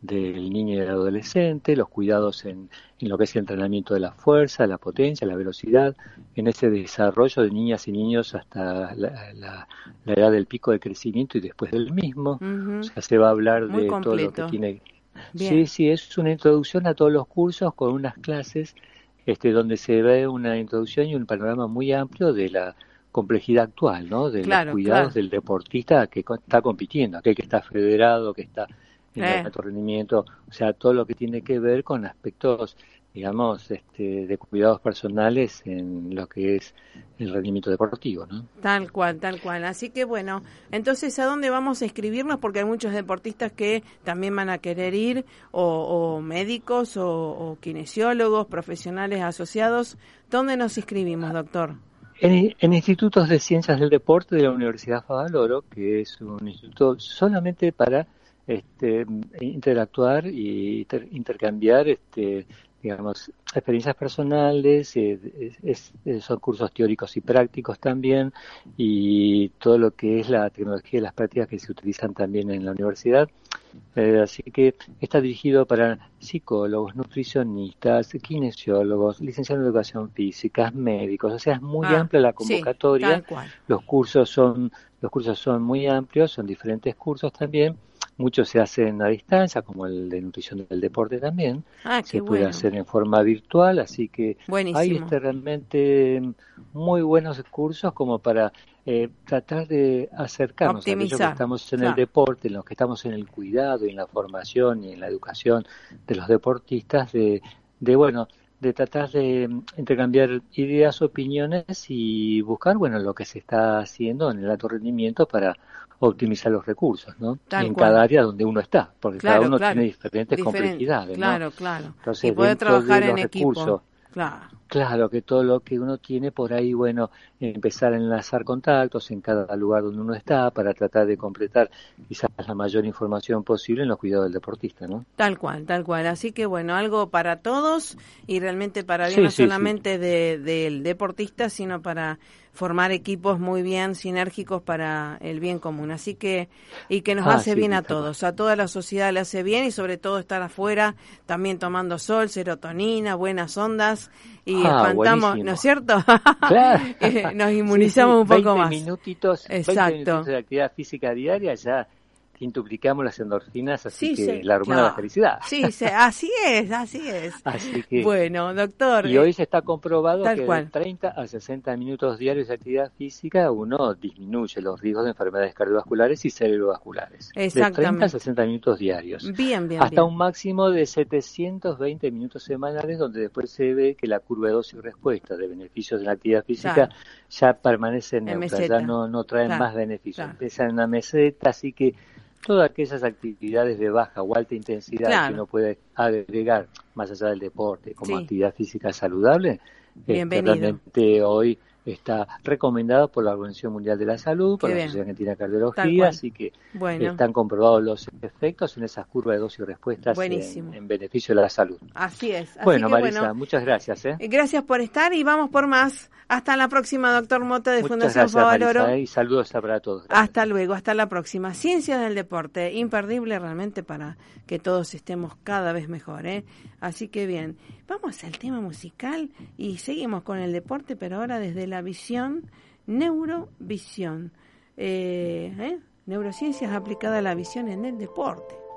del niño y del adolescente, los cuidados en, lo que es el entrenamiento de la fuerza, la potencia, la velocidad, en ese desarrollo de niñas y niños hasta la, edad del pico de crecimiento y después del mismo. O sea, se va a hablar de todo lo que tiene. Sí, sí, es una introducción a todos los cursos con unas clases este, donde se ve una introducción y un panorama muy amplio de la complejidad actual, ¿no? De los cuidados del deportista que está compitiendo, aquel que está federado, que está en el eh. alto rendimiento, o sea, todo lo que tiene que ver con aspectos, digamos, este, de cuidados personales en lo que es el rendimiento deportivo, ¿no? Tal cual, tal cual. Así que bueno, entonces, ¿a dónde vamos a escribirnos? Porque hay muchos deportistas que también van a querer ir, o, médicos, o, o kinesiólogos, profesionales asociados. ¿Dónde nos inscribimos, doctor? En, institutos de ciencias del deporte de la Universidad Favaloro, que es un instituto solamente para este, interactuar y intercambiar este, digamos, experiencias personales, eh, son cursos teóricos y prácticos también, y todo lo que es la tecnología y las prácticas que se utilizan también en la universidad. Eh, así que está dirigido para psicólogos, nutricionistas, kinesiólogos, licenciados en educación física, médicos, o sea, es muy ah, amplia la convocatoria. los cursos son los cursos son muy amplios, son diferentes cursos también Muchos se hacen a distancia, como el de nutrición del deporte también. Ah, se puede hacer en forma virtual, así que hay este, realmente muy buenos cursos como para eh, tratar de acercarnos a aquellos que estamos en el deporte, en los que estamos en el cuidado y en la formación y en la educación de los deportistas, de, de bueno, de tratar de intercambiar ideas, opiniones y buscar, bueno, lo que se está haciendo en el alto rendimiento para optimizar los recursos, ¿no? en cada área donde uno está, porque cada uno tiene diferentes complejidades, Claro, claro. Entonces, y puede trabajar en equipo. Claro. Claro, que todo lo que uno tiene por ahí, bueno, empezar a enlazar contactos en cada lugar donde uno está para tratar de completar quizás la mayor información posible en los cuidados del deportista, ¿no? Tal cual, tal cual. Así que bueno, algo para todos y realmente para bien no solamente del deportista, sino para formar equipos muy bien sinérgicos para el bien común. Así que, y que nos ah, hace bien a todos, a toda la sociedad le hace bien y sobre todo estar afuera también tomando sol, serotonina, buenas ondas y ah, espantamos, ¿no es cierto? Claro. Eh, nos inmunizamos un poco más. Minutitos, Exacto. 20 minutos de actividad física diaria ya quintuplicamos las endorfinas, así que la hormona de la felicidad. Sí, así es, así es. Así que, bueno, doctor. Y hoy se está comprobado que de 30 a 60 minutos diarios de actividad física uno disminuye los riesgos de enfermedades cardiovasculares y cerebrovasculares. Exactamente. De 30 a 60 minutos diarios. Bien, bien. Hasta un máximo de 720 minutos semanales, donde después se ve que la curva de dosis respuesta de beneficios de la actividad física ya permanece neutra, ya no, no traen más beneficios. Empiezan en la meseta, así que todas aquellas actividades de baja o alta intensidad que uno puede agregar más allá del deporte como actividad física saludable, eh, realmente hoy está recomendado por la Organización Mundial de la Salud, por la Sociedad Argentina de Cardiología, así que están comprobados los efectos en esas curvas de dosis y respuestas en, beneficio de la salud. Así es. bueno, Marisa, muchas gracias. ¿eh? Gracias por estar y vamos por más. Hasta la próxima, doctor Mota de Fundación Favaloro. y saludos para todos. Hasta luego, hasta la próxima. Ciencias del deporte, imperdible realmente para que todos estemos cada vez mejor. ¿eh? Así que bien, vamos al tema musical y seguimos con el deporte, pero ahora desde la visión, neurovisión. Eh, ¿eh? Neurociencias aplicada a la visión en el deporte.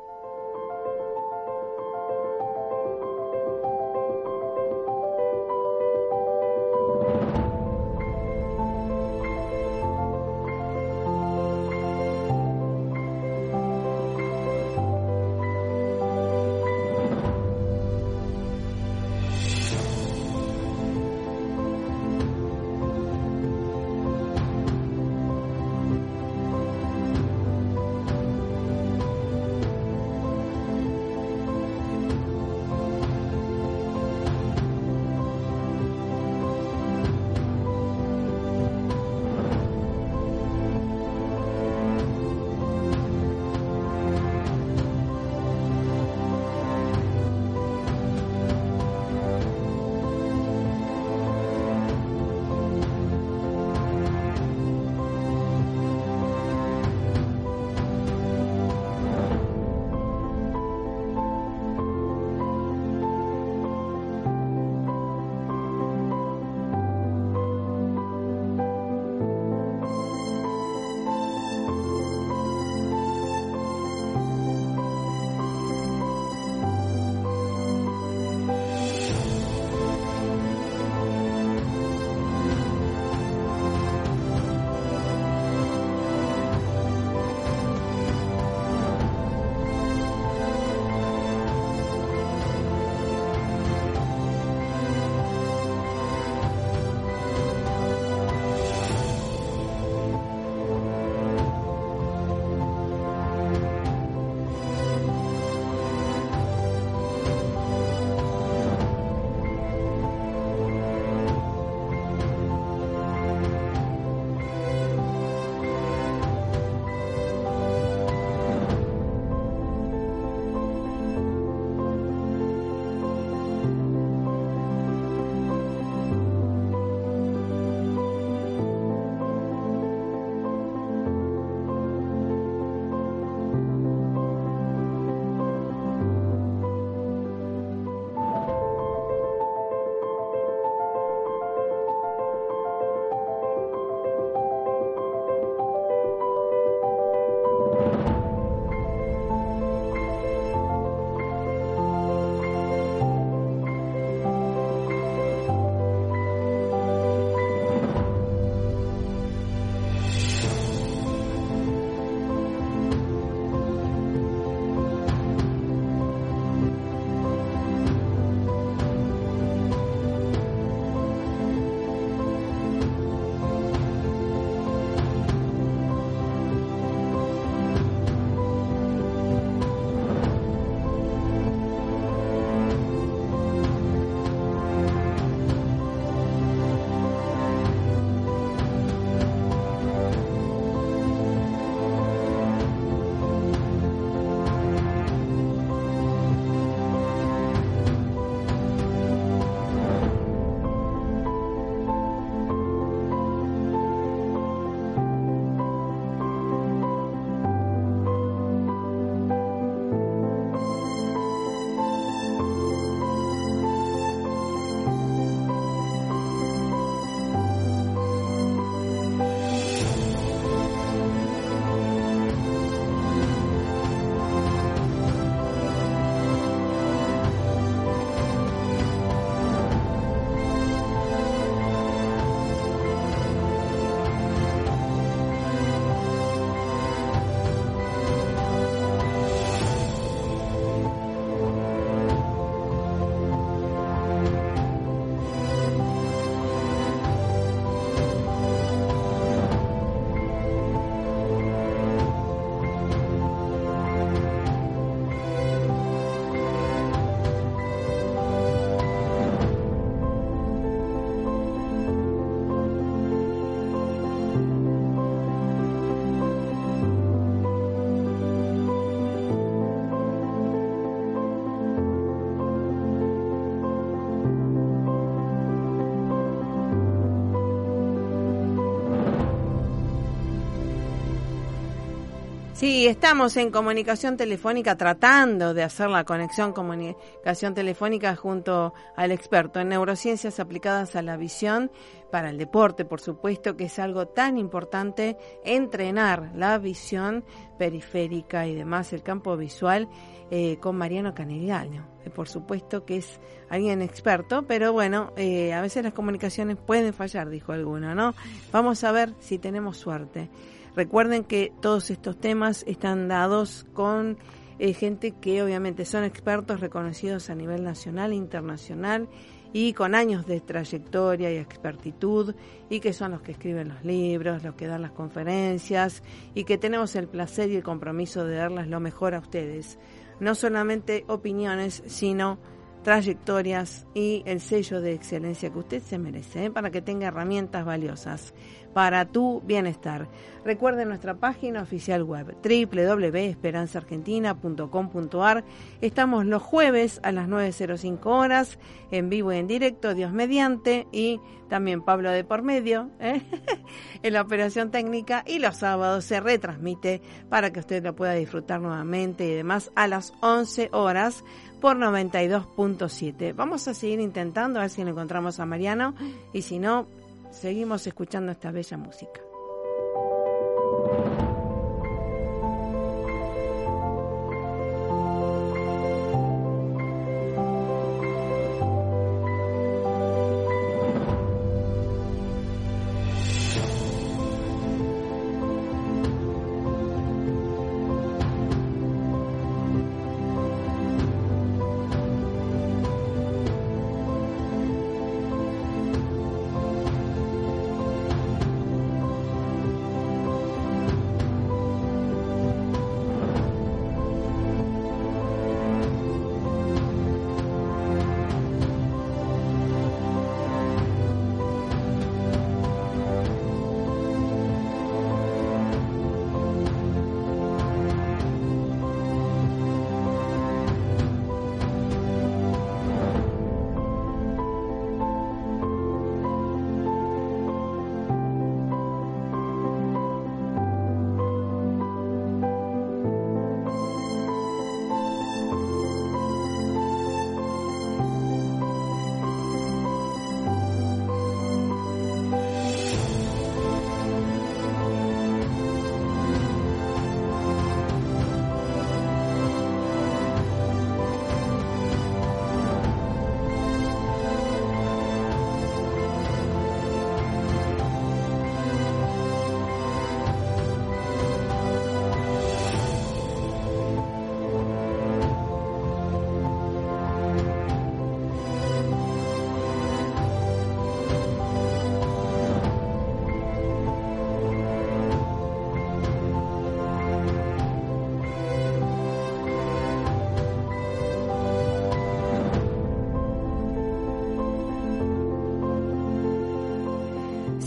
Sí, estamos en comunicación telefónica tratando de hacer la conexión comunicación telefónica junto al experto en neurociencias aplicadas a la visión para el deporte, por supuesto, que es algo tan importante entrenar la visión periférica y demás, el campo visual, eh, con Mariano Canegaño. Eh, por supuesto que es alguien experto, pero bueno, eh, a veces las comunicaciones pueden fallar, dijo alguno, ¿no? Vamos a ver si tenemos suerte. Recuerden que todos estos temas están dados con eh, gente que obviamente son expertos reconocidos a nivel nacional e internacional y con años de trayectoria y expertitud y que son los que escriben los libros, los que dan las conferencias y que tenemos el placer y el compromiso de darles lo mejor a ustedes. No solamente opiniones, sino trayectorias y el sello de excelencia que usted se merece, ¿eh? para que tenga herramientas valiosas para tu bienestar. Recuerde nuestra página oficial web www.esperanzaargentina.com.ar. Estamos los jueves a las 9.05 horas, en vivo y en directo, Dios mediante, y también Pablo de por medio, ¿eh? en la operación técnica, y los sábados se retransmite para que usted lo pueda disfrutar nuevamente y demás a las 11 horas por 92.7. Vamos a seguir intentando a ver si lo encontramos a Mariano y si no, seguimos escuchando esta bella música.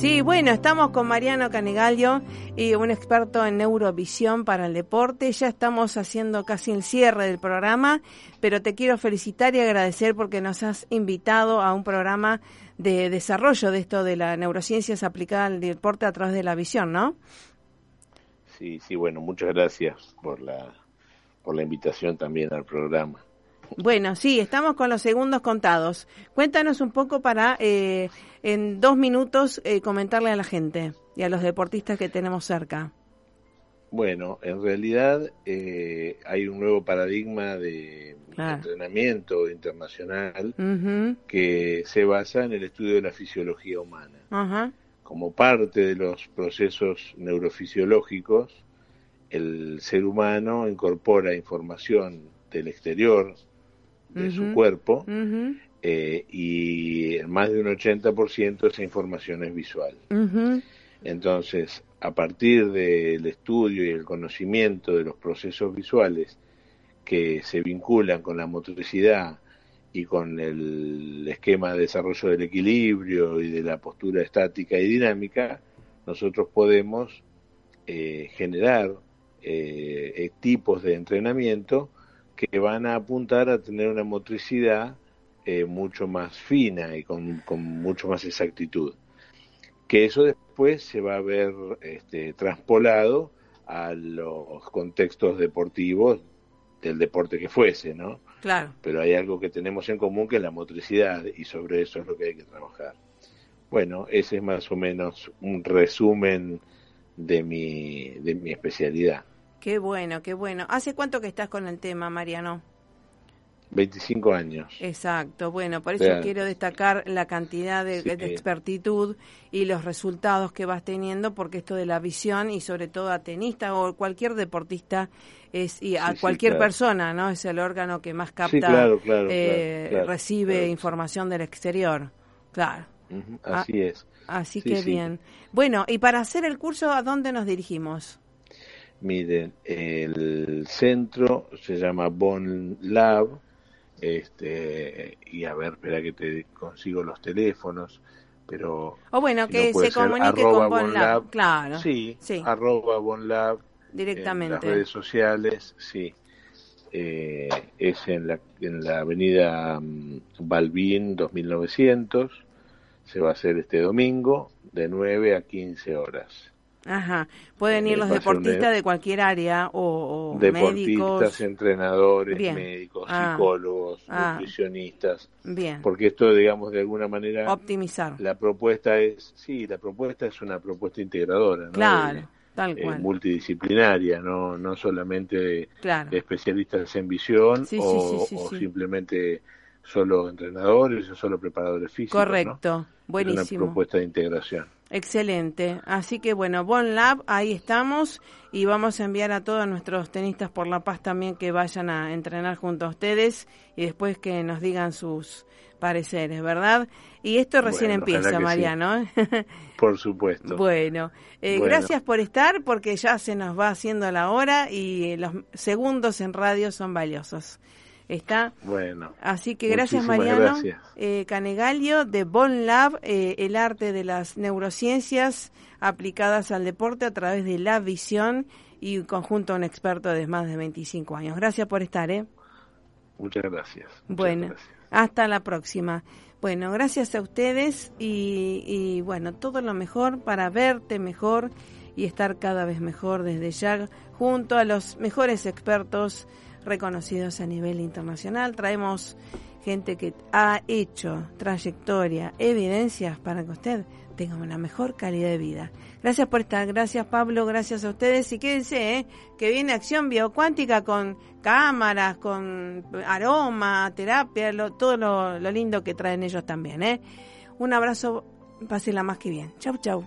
Sí, bueno, estamos con Mariano Canegallo, y un experto en neurovisión para el deporte. Ya estamos haciendo casi el cierre del programa, pero te quiero felicitar y agradecer porque nos has invitado a un programa de desarrollo de esto de las neurociencias aplicadas al deporte a través de la visión, ¿no? Sí, sí, bueno, muchas gracias por la, por la invitación también al programa. Bueno, sí, estamos con los segundos contados. Cuéntanos un poco para, eh, en dos minutos, eh, comentarle a la gente y a los deportistas que tenemos cerca. Bueno, en realidad eh, hay un nuevo paradigma de entrenamiento internacional que se basa en el estudio de la fisiología humana. Como parte de los procesos neurofisiológicos, el ser humano incorpora información del exterior, de su cuerpo eh, y más de un 80% esa información es visual. Entonces, a partir del estudio y el conocimiento de los procesos visuales que se vinculan con la motricidad y con el esquema de desarrollo del equilibrio y de la postura estática y dinámica, nosotros podemos eh, generar eh, tipos de entrenamiento que van a apuntar a tener una motricidad eh, mucho más fina y con, mucho más exactitud. Que eso después se va a ver este, traspolado a los contextos deportivos del deporte que fuese, ¿no? Claro. Pero hay algo que tenemos en común que es la motricidad y sobre eso es lo que hay que trabajar. Bueno, ese es más o menos un resumen de mi, de mi especialidad. Qué bueno, qué bueno. ¿Hace cuánto que estás con el tema, Mariano? 25 años. Exacto, bueno, por eso quiero destacar la cantidad de, expertitud y los resultados que vas teniendo, porque esto de la visión y sobre todo a tenista o cualquier deportista es y a cualquier persona, ¿no? Es el órgano que más capta, eh, recibe información del exterior, claro. así es. Así que bien. Bueno, y para hacer el curso, ¿a dónde nos dirigimos? Miren, el centro se llama Bon Lab este y a ver, espera que te consigo los teléfonos, pero... O bueno, que se comunique con BonLab, claro. Sí, arroba BonLab. Directamente. En las redes sociales, sí. Eh, es en la, en la avenida um, Balbín 2900. Se va a hacer este domingo de 9 a 15 horas. Ajá. Pueden ir los deportistas de cualquier área o, deportistas, entrenadores, médicos, ah. psicólogos, ah. nutricionistas. Bien. Porque esto, digamos, de alguna manera optimizar. La propuesta es, sí, la propuesta es una propuesta integradora, ¿no? Claro. Tal cual. multidisciplinaria, no no solamente especialistas en visión o, simplemente solo entrenadores o solo preparadores físicos. Correcto, buenísimo. Es una propuesta de integración. Excelente. Así que bueno, Bon Lab, ahí estamos y vamos a enviar a todos nuestros tenistas por La Paz también que vayan a entrenar junto a ustedes y después que nos digan sus pareceres, ¿verdad? Y esto recién empieza, Mariano. Por supuesto. Bueno, eh, gracias por estar porque ya se nos va haciendo la hora y los segundos en radio son valiosos. Está. Bueno. Así que gracias Mariano. Eh, Canegalio de Bon Lab, eh, el arte de las neurociencias aplicadas al deporte a través de la visión y conjunto a un experto de más de 25 años. Gracias por estar, ¿eh? Muchas gracias. bueno, hasta la próxima. Bueno, gracias a ustedes y, y bueno, todo lo mejor para verte mejor y estar cada vez mejor desde ya junto a los mejores expertos reconocidos a nivel internacional. Traemos gente que ha hecho trayectoria, evidencias para que usted tenga una mejor calidad de vida. Gracias por estar, gracias Pablo, gracias a ustedes y quédense, ¿eh? que viene acción biocuántica con cámaras, con aroma, terapia, todo lo, lo, lindo que traen ellos también. ¿eh? Un abrazo, pásenla más que bien. Chau, chau.